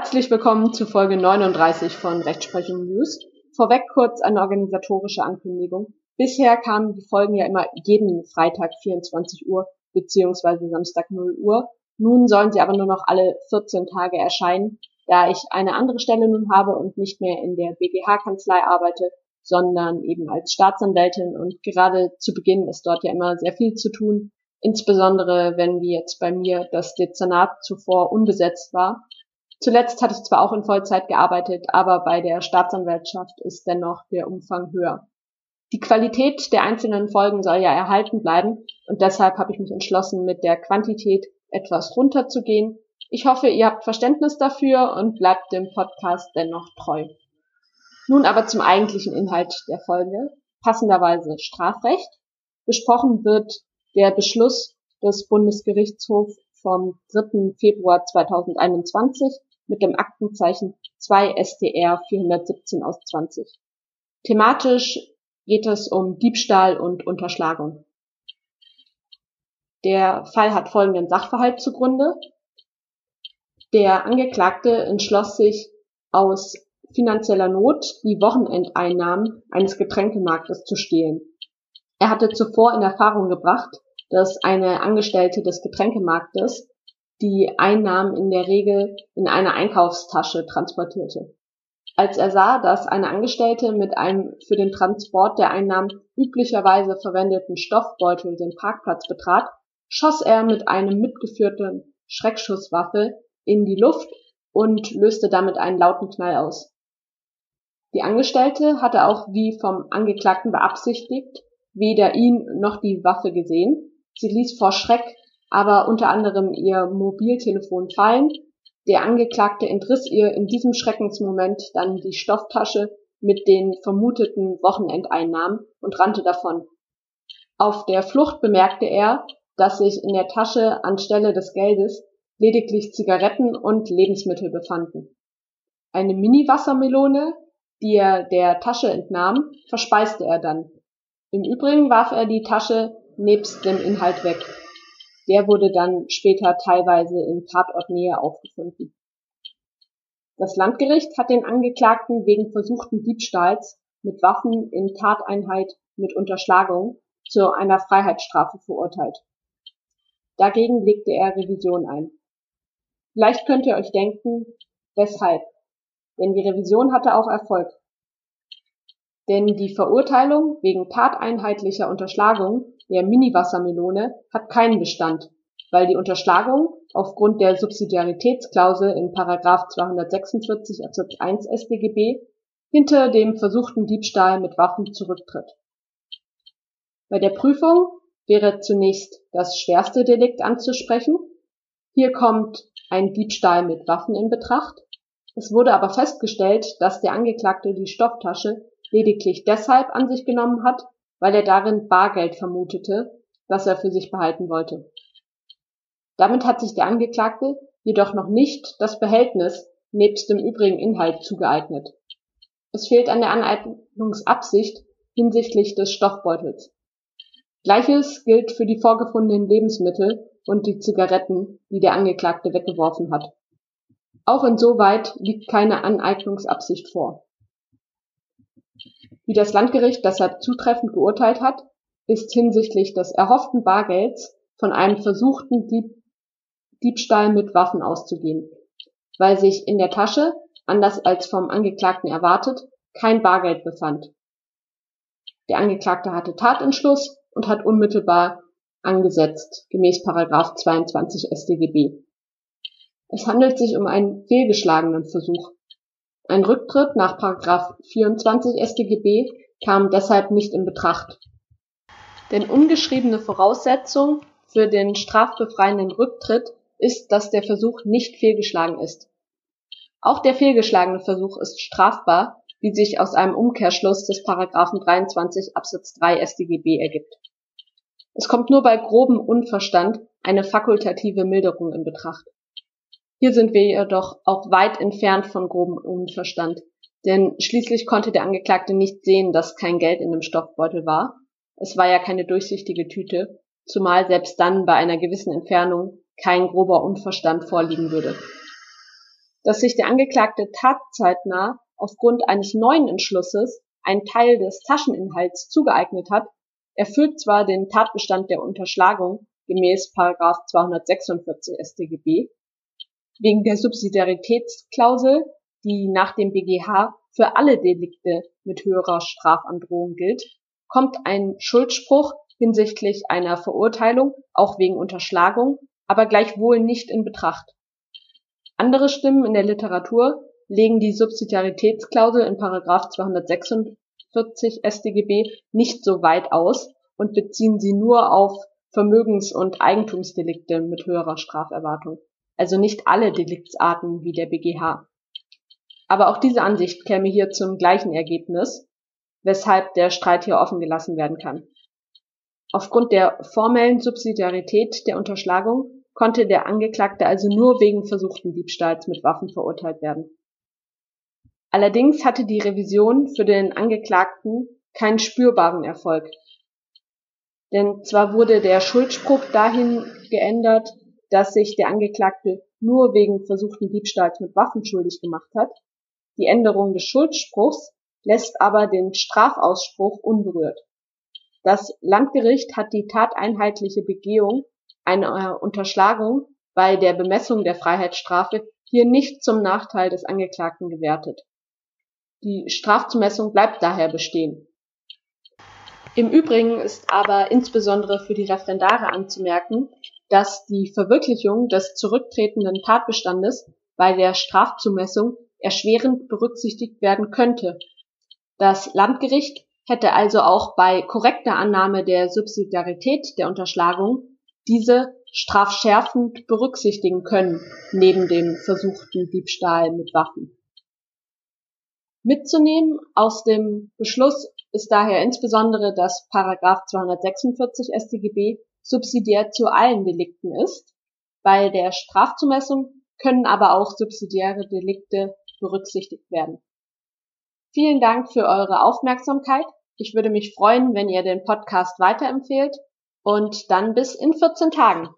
Herzlich willkommen zu Folge 39 von Rechtsprechung News. Vorweg kurz eine organisatorische Ankündigung. Bisher kamen die Folgen ja immer jeden Freitag 24 Uhr beziehungsweise Samstag 0 Uhr. Nun sollen sie aber nur noch alle 14 Tage erscheinen, da ich eine andere Stelle nun habe und nicht mehr in der BGH-Kanzlei arbeite, sondern eben als Staatsanwältin und gerade zu Beginn ist dort ja immer sehr viel zu tun, insbesondere wenn wie jetzt bei mir das Dezernat zuvor unbesetzt war Zuletzt hatte ich zwar auch in Vollzeit gearbeitet, aber bei der Staatsanwaltschaft ist dennoch der Umfang höher. Die Qualität der einzelnen Folgen soll ja erhalten bleiben und deshalb habe ich mich entschlossen, mit der Quantität etwas runterzugehen. Ich hoffe, ihr habt Verständnis dafür und bleibt dem Podcast dennoch treu. Nun aber zum eigentlichen Inhalt der Folge, passenderweise Strafrecht. Besprochen wird der Beschluss des Bundesgerichtshofs vom 3. Februar 2021 mit dem Aktenzeichen 2 STR 417 aus 20. Thematisch geht es um Diebstahl und Unterschlagung. Der Fall hat folgenden Sachverhalt zugrunde. Der Angeklagte entschloss sich aus finanzieller Not die Wochenendeinnahmen eines Getränkemarktes zu stehlen. Er hatte zuvor in Erfahrung gebracht, dass eine Angestellte des Getränkemarktes die Einnahmen in der Regel in einer Einkaufstasche transportierte. Als er sah, dass eine Angestellte mit einem für den Transport der Einnahmen üblicherweise verwendeten Stoffbeutel den Parkplatz betrat, schoss er mit einem mitgeführten Schreckschusswaffe in die Luft und löste damit einen lauten Knall aus. Die Angestellte hatte auch wie vom Angeklagten beabsichtigt weder ihn noch die Waffe gesehen. Sie ließ vor Schreck aber unter anderem ihr Mobiltelefon fallen. Der Angeklagte entriss ihr in diesem Schreckensmoment dann die Stofftasche mit den vermuteten Wochenendeinnahmen und rannte davon. Auf der Flucht bemerkte er, dass sich in der Tasche anstelle des Geldes lediglich Zigaretten und Lebensmittel befanden. Eine Mini-Wassermelone, die er der Tasche entnahm, verspeiste er dann. Im Übrigen warf er die Tasche nebst dem Inhalt weg. Der wurde dann später teilweise in Tatortnähe aufgefunden. Das Landgericht hat den Angeklagten wegen versuchten Diebstahls mit Waffen in Tateinheit mit Unterschlagung zu einer Freiheitsstrafe verurteilt. Dagegen legte er Revision ein. Vielleicht könnt ihr euch denken, weshalb? Denn die Revision hatte auch Erfolg. Denn die Verurteilung wegen tateinheitlicher Unterschlagung der Mini-Wassermelone hat keinen Bestand, weil die Unterschlagung aufgrund der Subsidiaritätsklausel in § 246 Absatz 1 StGB hinter dem versuchten Diebstahl mit Waffen zurücktritt. Bei der Prüfung wäre zunächst das schwerste Delikt anzusprechen. Hier kommt ein Diebstahl mit Waffen in Betracht. Es wurde aber festgestellt, dass der Angeklagte die Stofftasche lediglich deshalb an sich genommen hat, weil er darin Bargeld vermutete, das er für sich behalten wollte. Damit hat sich der Angeklagte jedoch noch nicht das Behältnis nebst dem übrigen Inhalt zugeeignet. Es fehlt an der Aneignungsabsicht hinsichtlich des Stoffbeutels. Gleiches gilt für die vorgefundenen Lebensmittel und die Zigaretten, die der Angeklagte weggeworfen hat. Auch insoweit liegt keine Aneignungsabsicht vor. Wie das Landgericht deshalb zutreffend geurteilt hat, ist hinsichtlich des erhofften Bargelds von einem versuchten Dieb Diebstahl mit Waffen auszugehen, weil sich in der Tasche, anders als vom Angeklagten erwartet, kein Bargeld befand. Der Angeklagte hatte Tatentschluss und hat unmittelbar angesetzt, gemäß Paragraph 22 StGB. Es handelt sich um einen fehlgeschlagenen Versuch, ein Rücktritt nach § 24 StGB kam deshalb nicht in Betracht. Denn ungeschriebene Voraussetzung für den strafbefreienden Rücktritt ist, dass der Versuch nicht fehlgeschlagen ist. Auch der fehlgeschlagene Versuch ist strafbar, wie sich aus einem Umkehrschluss des Paragraphen 23 Absatz 3 StGB ergibt. Es kommt nur bei grobem Unverstand eine fakultative Milderung in Betracht hier sind wir jedoch auch weit entfernt von grobem Unverstand, denn schließlich konnte der Angeklagte nicht sehen, dass kein Geld in dem Stoffbeutel war. Es war ja keine durchsichtige Tüte, zumal selbst dann bei einer gewissen Entfernung kein grober Unverstand vorliegen würde. Dass sich der Angeklagte tatzeitnah aufgrund eines neuen Entschlusses einen Teil des Tascheninhalts zugeeignet hat, erfüllt zwar den Tatbestand der Unterschlagung gemäß 246 StGB, wegen der Subsidiaritätsklausel, die nach dem BGH für alle Delikte mit höherer Strafandrohung gilt, kommt ein Schuldspruch hinsichtlich einer Verurteilung auch wegen Unterschlagung, aber gleichwohl nicht in Betracht. Andere Stimmen in der Literatur legen die Subsidiaritätsklausel in 246 StGB nicht so weit aus und beziehen sie nur auf Vermögens- und Eigentumsdelikte mit höherer Straferwartung, also nicht alle Deliktsarten wie der BGH. Aber auch diese Ansicht käme hier zum gleichen Ergebnis, weshalb der Streit hier offen gelassen werden kann. Aufgrund der formellen Subsidiarität der Unterschlagung konnte der Angeklagte also nur wegen versuchten Diebstahls mit Waffen verurteilt werden. Allerdings hatte die Revision für den Angeklagten keinen spürbaren Erfolg. Denn zwar wurde der Schuldspruch dahin geändert, dass sich der Angeklagte nur wegen versuchten Diebstahls mit Waffen schuldig gemacht hat, die Änderung des Schuldspruchs lässt aber den Strafausspruch unberührt. Das Landgericht hat die tateinheitliche Begehung einer Unterschlagung bei der Bemessung der Freiheitsstrafe hier nicht zum Nachteil des Angeklagten gewertet. Die Strafzumessung bleibt daher bestehen. Im Übrigen ist aber insbesondere für die Referendare anzumerken, dass die Verwirklichung des zurücktretenden Tatbestandes bei der Strafzumessung erschwerend berücksichtigt werden könnte. Das Landgericht hätte also auch bei korrekter Annahme der Subsidiarität der Unterschlagung diese strafschärfend berücksichtigen können, neben dem versuchten Diebstahl mit Waffen. Mitzunehmen aus dem Beschluss ist daher insbesondere, dass Paragraph 246 StGB subsidiär zu allen Delikten ist. Bei der Strafzumessung können aber auch subsidiäre Delikte berücksichtigt werden. Vielen Dank für eure Aufmerksamkeit. Ich würde mich freuen, wenn ihr den Podcast weiterempfehlt und dann bis in 14 Tagen.